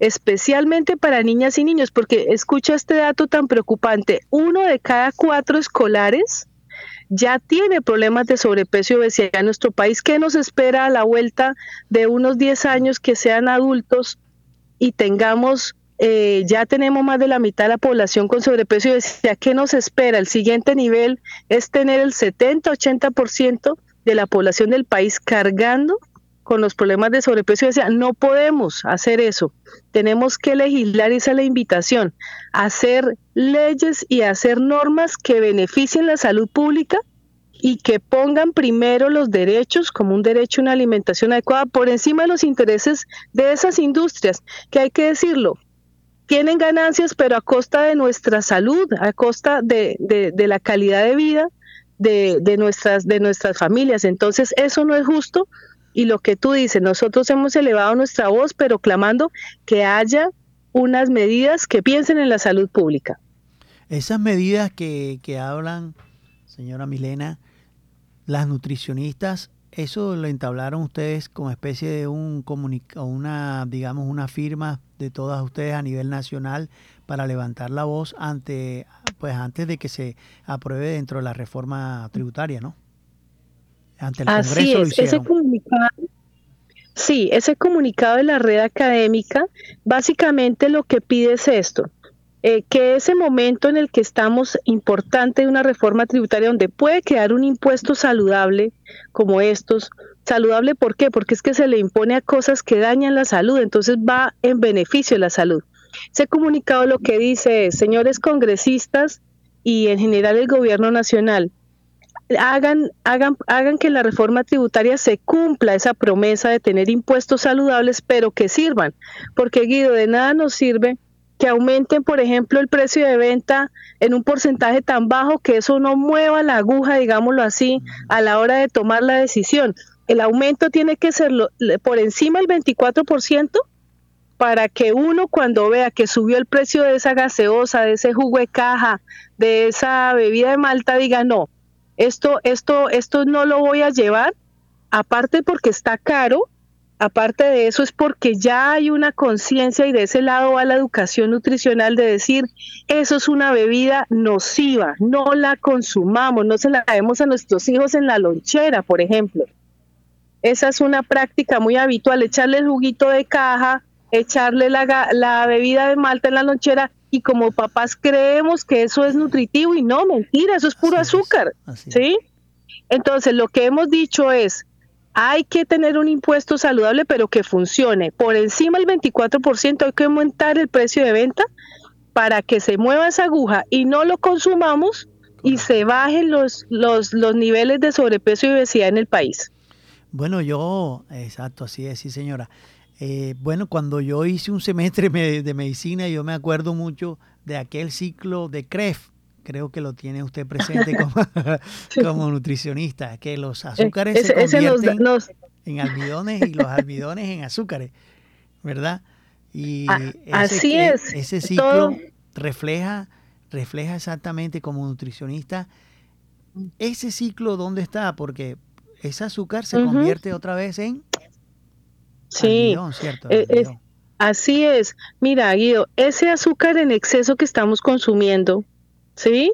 especialmente para niñas y niños, porque escucha este dato tan preocupante, uno de cada cuatro escolares ya tiene problemas de sobrepeso y obesidad en nuestro país. ¿Qué nos espera a la vuelta de unos 10 años que sean adultos y tengamos, eh, ya tenemos más de la mitad de la población con sobrepeso y obesidad? ¿Qué nos espera? El siguiente nivel es tener el 70-80% de la población del país cargando con los problemas de sobrepeso y obesidad. No podemos hacer eso. Tenemos que legislar, esa es la invitación, hacer leyes y hacer normas que beneficien la salud pública y que pongan primero los derechos como un derecho a una alimentación adecuada por encima de los intereses de esas industrias, que hay que decirlo, tienen ganancias pero a costa de nuestra salud, a costa de, de la calidad de vida de, de, nuestras, de nuestras familias. Entonces eso no es justo y lo que tú dices, nosotros hemos elevado nuestra voz, pero clamando que haya unas medidas que piensen en la salud pública. Esas medidas que, que hablan, señora Milena, las nutricionistas, eso lo entablaron ustedes como especie de un una, digamos, una firma de todas ustedes a nivel nacional para levantar la voz ante, pues antes de que se apruebe dentro de la reforma tributaria, ¿no? Ante el Congreso ese comunicado, sí, ese comunicado de la red académica básicamente lo que pide es esto, eh, que ese momento en el que estamos importante de una reforma tributaria donde puede quedar un impuesto saludable como estos, saludable ¿por qué? Porque es que se le impone a cosas que dañan la salud, entonces va en beneficio de la salud. Ese comunicado lo que dice señores congresistas y en general el gobierno nacional, hagan, hagan, hagan que la reforma tributaria se cumpla esa promesa de tener impuestos saludables, pero que sirvan, porque Guido, de nada nos sirve que aumenten, por ejemplo, el precio de venta en un porcentaje tan bajo que eso no mueva la aguja, digámoslo así, a la hora de tomar la decisión. El aumento tiene que ser por encima del 24% para que uno cuando vea que subió el precio de esa gaseosa, de ese jugo de caja, de esa bebida de malta, diga, no, esto, esto, esto no lo voy a llevar, aparte porque está caro, aparte de eso es porque ya hay una conciencia y de ese lado va la educación nutricional de decir, eso es una bebida nociva, no la consumamos, no se la demos a nuestros hijos en la lonchera, por ejemplo. Esa es una práctica muy habitual, echarle el juguito de caja, echarle la, la bebida de malta en la lonchera y como papás creemos que eso es nutritivo y no, mentira, eso es puro azúcar, ¿sí? Entonces, lo que hemos dicho es, hay que tener un impuesto saludable, pero que funcione. Por encima del 24% hay que aumentar el precio de venta para que se mueva esa aguja y no lo consumamos y se bajen los, los, los niveles de sobrepeso y obesidad en el país. Bueno, yo, exacto, así es, sí señora. Eh, bueno, cuando yo hice un semestre [LAUGHS] de medicina, yo me acuerdo mucho de aquel ciclo de CREF, creo que lo tiene usted presente como, [LAUGHS] nutricionista, que los azúcares se convierten en almidones y los almidones en azúcares, ¿verdad? Y así es. Ese ciclo refleja, refleja exactamente como nutricionista ese ciclo dónde está, porque ese azúcar se convierte otra vez en sí, ¿cierto? E, así es. Mira, Guido, ese azúcar en exceso que estamos consumiendo ¿sí?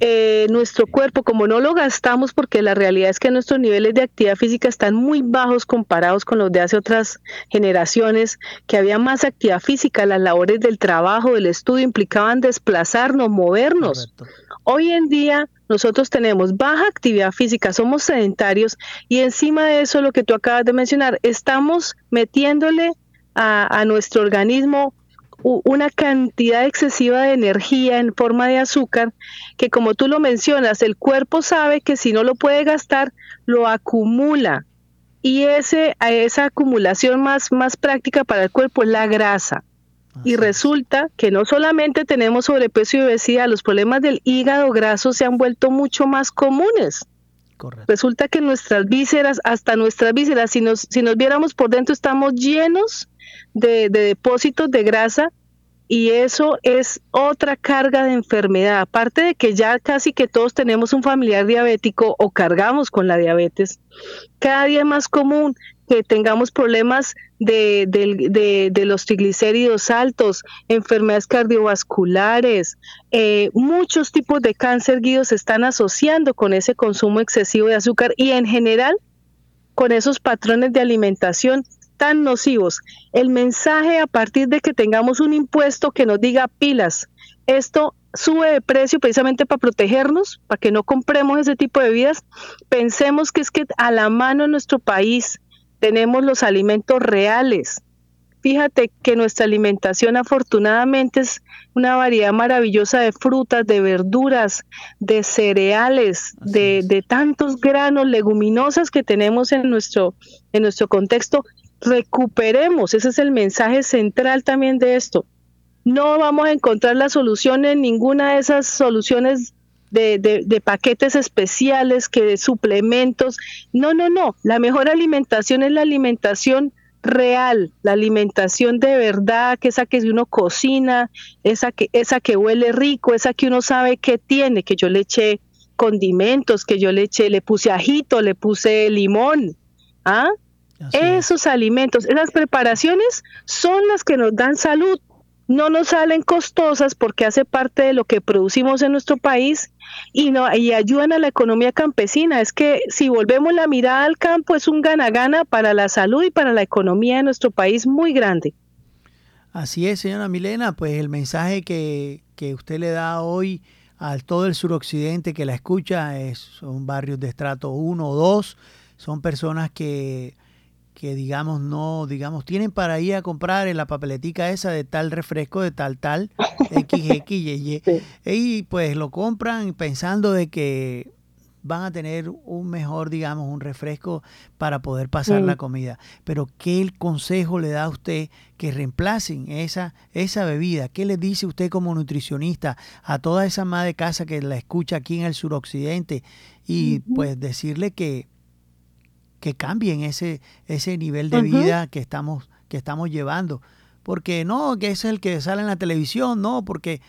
Eh, nuestro cuerpo, como no lo gastamos, porque la realidad es que nuestros niveles de actividad física están muy bajos comparados con los de hace otras generaciones, que había más actividad física, las labores del trabajo, del estudio implicaban desplazarnos, movernos. Hoy en día nosotros tenemos baja actividad física, somos sedentarios y encima de eso, lo que tú acabas de mencionar, estamos metiéndole a nuestro organismo una cantidad excesiva de energía en forma de azúcar que como tú lo mencionas, el cuerpo sabe que si no lo puede gastar, lo acumula. Y ese, esa acumulación más, más práctica para el cuerpo es la grasa. Y resulta que no solamente tenemos sobrepeso y obesidad, los problemas del hígado graso se han vuelto mucho más comunes. Resulta que nuestras vísceras, hasta nuestras vísceras, si nos, si nos viéramos por dentro, estamos llenos de, depósitos de grasa y eso es otra carga de enfermedad. Aparte de que ya casi que todos tenemos un familiar diabético o cargamos con la diabetes, cada día es más común que tengamos problemas de, los triglicéridos altos, enfermedades cardiovasculares, eh, muchos tipos de cáncer guidos se están asociando con ese consumo excesivo de azúcar y en general con esos patrones de alimentación tan nocivos. El mensaje a partir de que tengamos un impuesto que nos diga pilas, esto sube de precio precisamente para protegernos, para que no compremos ese tipo de bebidas, pensemos que es que a la mano en nuestro país tenemos los alimentos reales. Fíjate que nuestra alimentación afortunadamente es una variedad maravillosa de frutas, de verduras, de cereales, de, de, tantos granos, leguminosas que tenemos en nuestro, en nuestro contexto recuperemos, ese es el mensaje central también de esto. No vamos a encontrar la solución en ninguna de esas soluciones de, de, paquetes especiales, que de suplementos. No, no, no. La mejor alimentación es la alimentación real, la alimentación de verdad, que esa que uno cocina, esa que, esa que huele rico, esa que uno sabe que tiene, que yo le eché condimentos que yo le eché, le puse ajito, le puse limón. ¿Ah? Esos alimentos, esas preparaciones son las que nos dan salud. No nos salen costosas porque hace parte de lo que producimos en nuestro país y no y ayudan a la economía campesina. Es que si volvemos la mirada al campo es un gana-gana para la salud y para la economía de nuestro país muy grande. Así es, señora Milena, pues el mensaje que, que usted le da hoy a todo el suroccidente que la escucha es, son barrios de estrato 1 o 2, son personas que que digamos no, digamos, tienen para ir a comprar en la papeletica esa de tal refresco, de tal, tal, [LAUGHS] XX, y, y pues lo compran pensando de que van a tener un mejor, digamos, un refresco para poder pasar la mm. comida. Pero ¿qué el consejo le da a usted que reemplacen esa, esa bebida? ¿Qué le dice usted como nutricionista a toda esa madre de casa que la escucha aquí en el suroccidente? Y pues decirle que que cambien ese, ese nivel de vida que estamos, que estamos llevando. Porque no, que es el que sale en la televisión, no, porque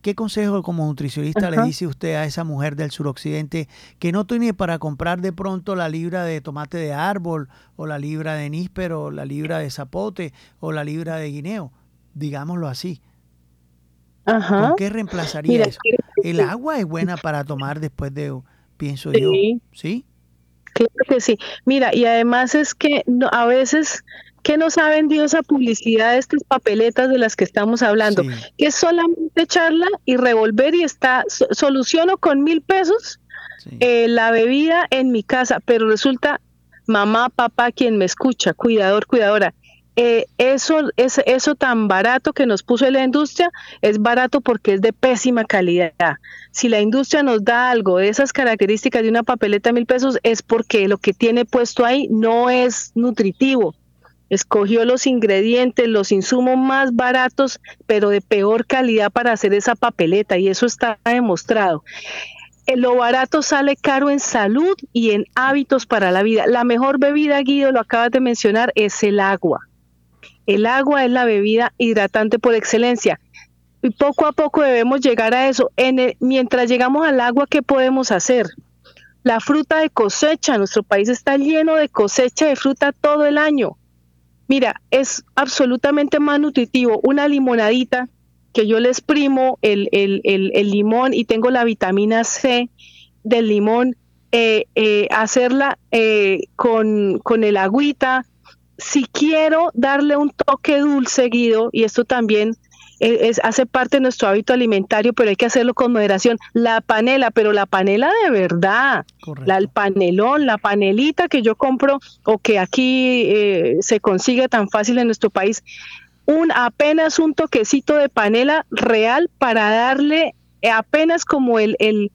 ¿qué consejo como nutricionista le dice usted a esa mujer del suroccidente que no tiene para comprar de pronto la libra de tomate de árbol o la libra de níspero o la libra de zapote o la libra de guineo? Digámoslo así. ¿Con qué reemplazaría eso? El agua es buena para tomar después de, pienso yo, ¿sí? Claro que sí. Mira, y además es que a veces que nos ha vendido esa publicidad de estas papeletas de las que estamos hablando, que es solamente echarla y revolver y está, soluciono con mil pesos eh, la bebida en mi casa, pero resulta mamá, papá, quien me escucha, cuidador, cuidadora, eh, eso, es, eso tan barato que nos puso la industria es barato porque es de pésima calidad. Si la industria nos da algo de esas características de una papeleta de mil pesos es porque lo que tiene puesto ahí no es nutritivo. Escogió los ingredientes, los insumos más baratos, pero de peor calidad para hacer esa papeleta y eso está demostrado. Eh, lo barato sale caro en salud y en hábitos para la vida. La mejor bebida, Guido, lo acabas de mencionar, es el agua el agua es la bebida hidratante por excelencia. Y poco a poco debemos llegar a eso. En mientras llegamos al agua, ¿qué podemos hacer? La fruta de cosecha, nuestro país está lleno de cosecha de fruta todo el año. Mira, es absolutamente más nutritivo una limonadita que yo le exprimo el, limón y tengo la vitamina C del limón, eh, eh, hacerla eh, con, con el agüita, si quiero darle un toque dulce, Guido, y esto también e, es, hace parte de nuestro hábito alimentario, pero hay que hacerlo con moderación. La panela, pero la panela de verdad, la, el panelón, la panelita que yo compro o que aquí eh, se consigue tan fácil en nuestro país, un apenas un toquecito de panela real para darle apenas como el, el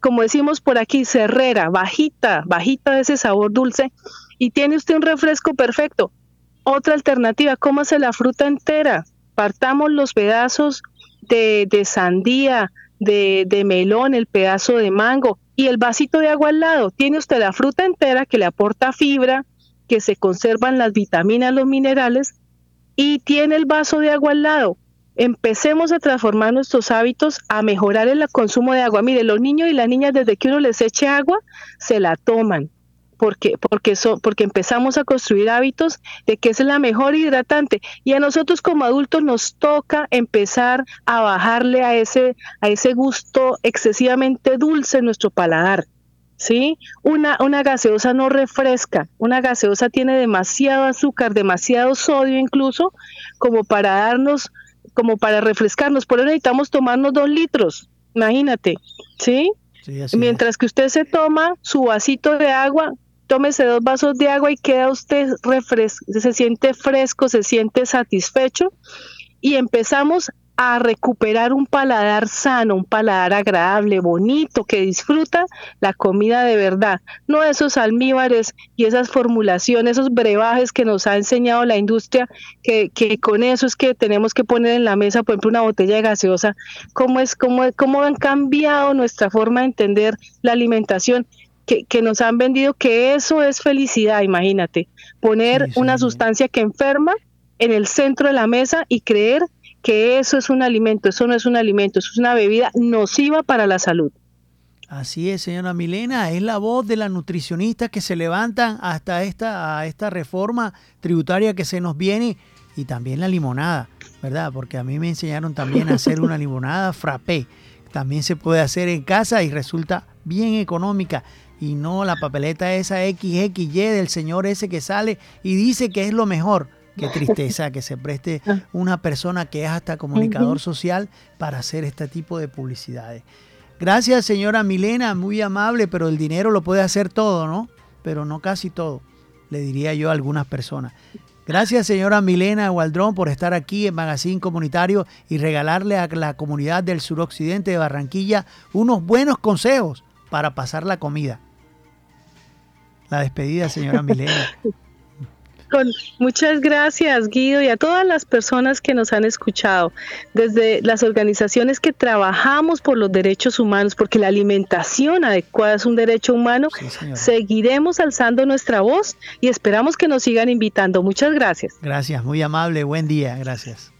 como decimos por aquí, cerrera, bajita, bajita de ese sabor dulce y tiene usted un refresco perfecto. Otra alternativa, cómase la fruta entera. Partamos los pedazos de, sandía, de, de melón, el pedazo de mango y el vasito de agua al lado. Tiene usted la fruta entera que le aporta fibra, que se conservan las vitaminas, los minerales y tiene el vaso de agua al lado. Empecemos a transformar nuestros hábitos, a mejorar el consumo de agua. Mire, los niños y las niñas desde que uno les eche agua, se la toman porque, porque, porque empezamos a construir hábitos de que es la mejor hidratante y a nosotros como adultos nos toca empezar a bajarle a ese, a ese gusto excesivamente dulce en nuestro paladar. ¿Sí? Una, una gaseosa no refresca, una gaseosa tiene demasiado azúcar, demasiado sodio incluso, como para darnos, como para refrescarnos. Por eso necesitamos tomarnos dos litros, imagínate, ¿sí? Mientras que usted se toma su vasito de agua, tómese dos vasos de agua y queda usted refresco, se siente fresco, se siente satisfecho y empezamos a recuperar un paladar sano, un paladar agradable, bonito, que disfruta la comida de verdad, no esos almíbares y esas formulaciones, esos brebajes que nos ha enseñado la industria, que, que con eso es que tenemos que poner en la mesa, por ejemplo, una botella de gaseosa, cómo es, cómo, cómo han cambiado nuestra forma de entender la alimentación que, nos han vendido que eso es felicidad, imagínate, poner una sustancia que enferma en el centro de la mesa y creer que eso es un alimento, eso no es un alimento, eso es una bebida nociva para la salud. Así es, señora Milena, es la voz de las nutricionistas que se levantan hasta esta, a esta reforma tributaria que se nos viene y también la limonada, ¿verdad? Porque a mí me enseñaron también a hacer una [LAUGHS] limonada frappé. También se puede hacer en casa y resulta bien económica y no la papeleta esa XXY del señor ese que sale y dice que es lo mejor. Qué tristeza que se preste una persona que es hasta comunicador social para hacer este tipo de publicidades. Gracias, señora Milena, muy amable, pero el dinero lo puede hacer todo, ¿no? Pero no casi todo, le diría yo a algunas personas. Gracias, señora Milena Waldrón, por estar aquí en Magazine Comunitario y regalarle a la comunidad del suroccidente de Barranquilla unos buenos consejos para pasar la comida. La despedida, señora Milena. [LAUGHS] muchas gracias, Guido, y a todas las personas que nos han escuchado, desde las organizaciones que trabajamos por los derechos humanos, porque la alimentación adecuada es un derecho humano, seguiremos alzando nuestra voz y esperamos que nos sigan invitando. Muchas gracias. Gracias, muy amable, buen día, gracias.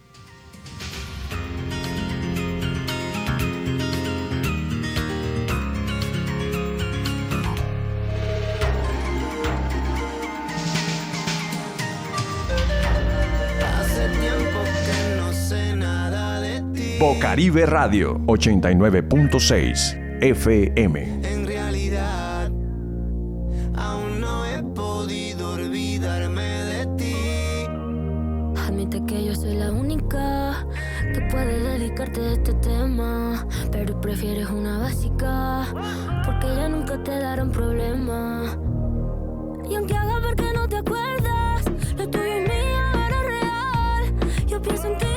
Bocaribe Radio 89.6 FM. En realidad, aún no he podido olvidarme de ti. Admite que yo soy la única que puede dedicarte a este tema, pero prefieres una básica porque ya nunca te darán problema. Y aunque haga ver que no te acuerdas, lo tuyo y mío era real. Yo pienso en ti.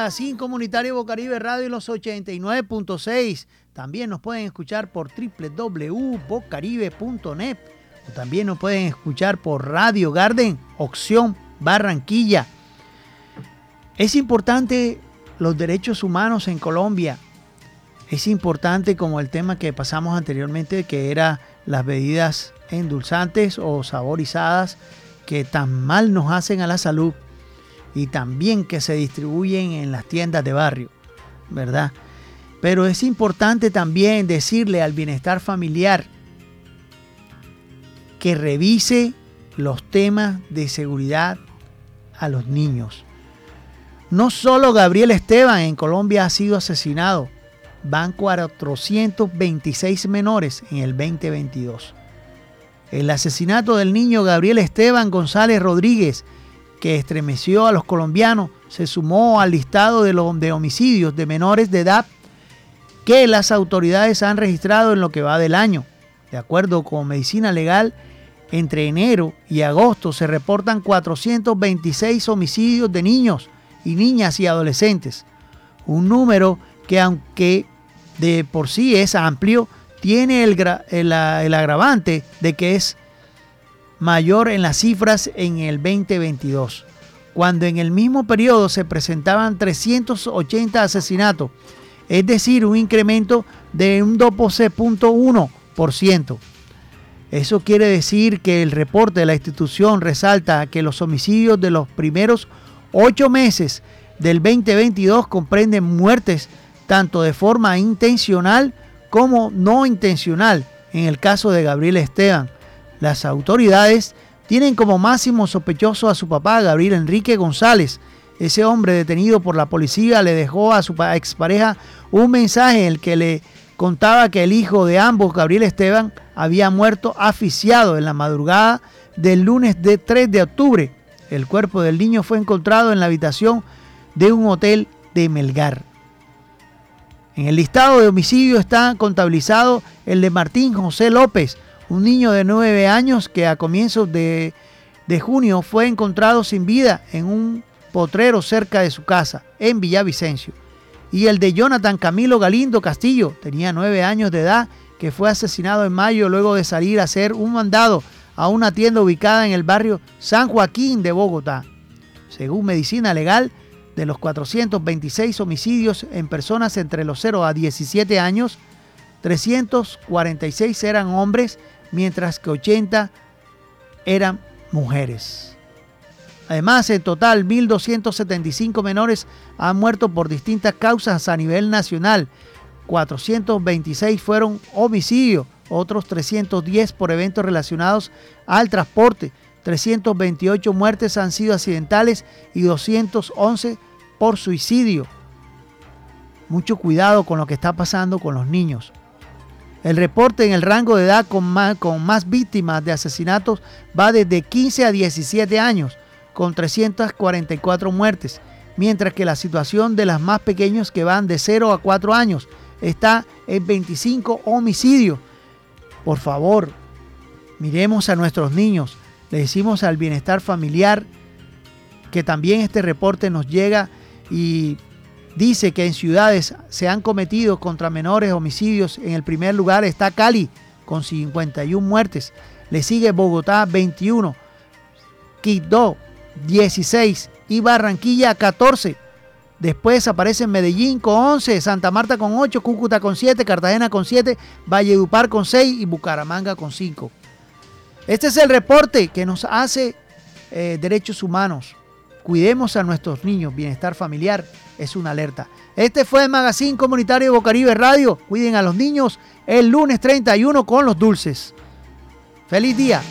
Magazine Comunitario Bocaribe Radio en los 89.6. También nos pueden escuchar por www.bocaribe.net. O también nos pueden escuchar por Radio Garden, Opción Barranquilla. Es importante los derechos humanos en Colombia. Es importante como el tema que pasamos anteriormente, que era las bebidas endulzantes o saborizadas que tan mal nos hacen a la salud y también que se distribuyen en las tiendas de barrio, ¿verdad? Pero es importante también decirle al bienestar familiar que revise los temas de seguridad a los niños. No solo Gabriel Esteban en Colombia ha sido asesinado, van 426 menores en el 2022. El asesinato del niño Gabriel Esteban González Rodríguez que estremeció a los colombianos, se sumó al listado de, de homicidios de menores de edad que las autoridades han registrado en lo que va del año. De acuerdo con Medicina Legal, entre enero y agosto se reportan 426 homicidios de niños y niñas y adolescentes. Un número que aunque de por sí es amplio, tiene el, el, agravante de que es mayor en las cifras en el 2022, cuando en el mismo periodo se presentaban 380 asesinatos, es decir, un incremento de un 12.1%. Eso quiere decir que el reporte de la institución resalta que los homicidios de los primeros ocho meses del 2022 comprenden muertes tanto de forma intencional como no intencional. En el caso de Gabriel Esteban, las autoridades tienen como máximo sospechoso a su papá, Gabriel Enrique González. Ese hombre detenido por la policía le dejó a su expareja un mensaje en el que le contaba que el hijo de ambos, Gabriel Esteban, había muerto asfixiado en la madrugada del lunes de 3 de octubre. El cuerpo del niño fue encontrado en la habitación de un hotel de Melgar. En el listado de homicidios está contabilizado el de Martín José López, un niño de 9 años que a comienzos de, de junio fue encontrado sin vida en un potrero cerca de su casa, en Villavicencio. Y el de Jonathan Camilo Galindo Castillo, tenía 9 años de edad que fue asesinado en mayo luego de salir a hacer un mandado a una tienda ubicada en el barrio San Joaquín de Bogotá. Según Medicina Legal, de los 426 homicidios en personas entre los 0 a 17 años, 346 eran hombres, mientras que 80 eran mujeres. Además, en total, 1.275 menores han muerto por distintas causas a nivel nacional, 426 fueron homicidios, otros 310 por eventos relacionados al transporte, 328 muertes han sido accidentales y 211 por suicidio. Mucho cuidado con lo que está pasando con los niños. El reporte en el rango de edad con más, víctimas de asesinatos va desde 15 a 17 años, con 344 muertes, mientras que la situación de las más pequeños que van de 0 a 4 años está en 25 homicidios. Por favor, miremos a nuestros niños, le decimos al bienestar familiar que también este reporte nos llega y dice que en ciudades se han cometido contra menores homicidios. En el primer lugar está Cali con 51 muertes. Le sigue Bogotá 21, Quito 16 y Barranquilla 14. Después aparece Medellín con 11, Santa Marta con 8, Cúcuta con 7, Cartagena con 7, Valledupar con 6 y Bucaramanga con 5. Este es el reporte que nos hace eh, Derechos Humanos. Cuidemos a nuestros niños, bienestar familiar es una alerta. Este fue el Magazine Comunitario de Bocaribe Radio. Cuiden a los niños el lunes 31 con los dulces. Feliz día.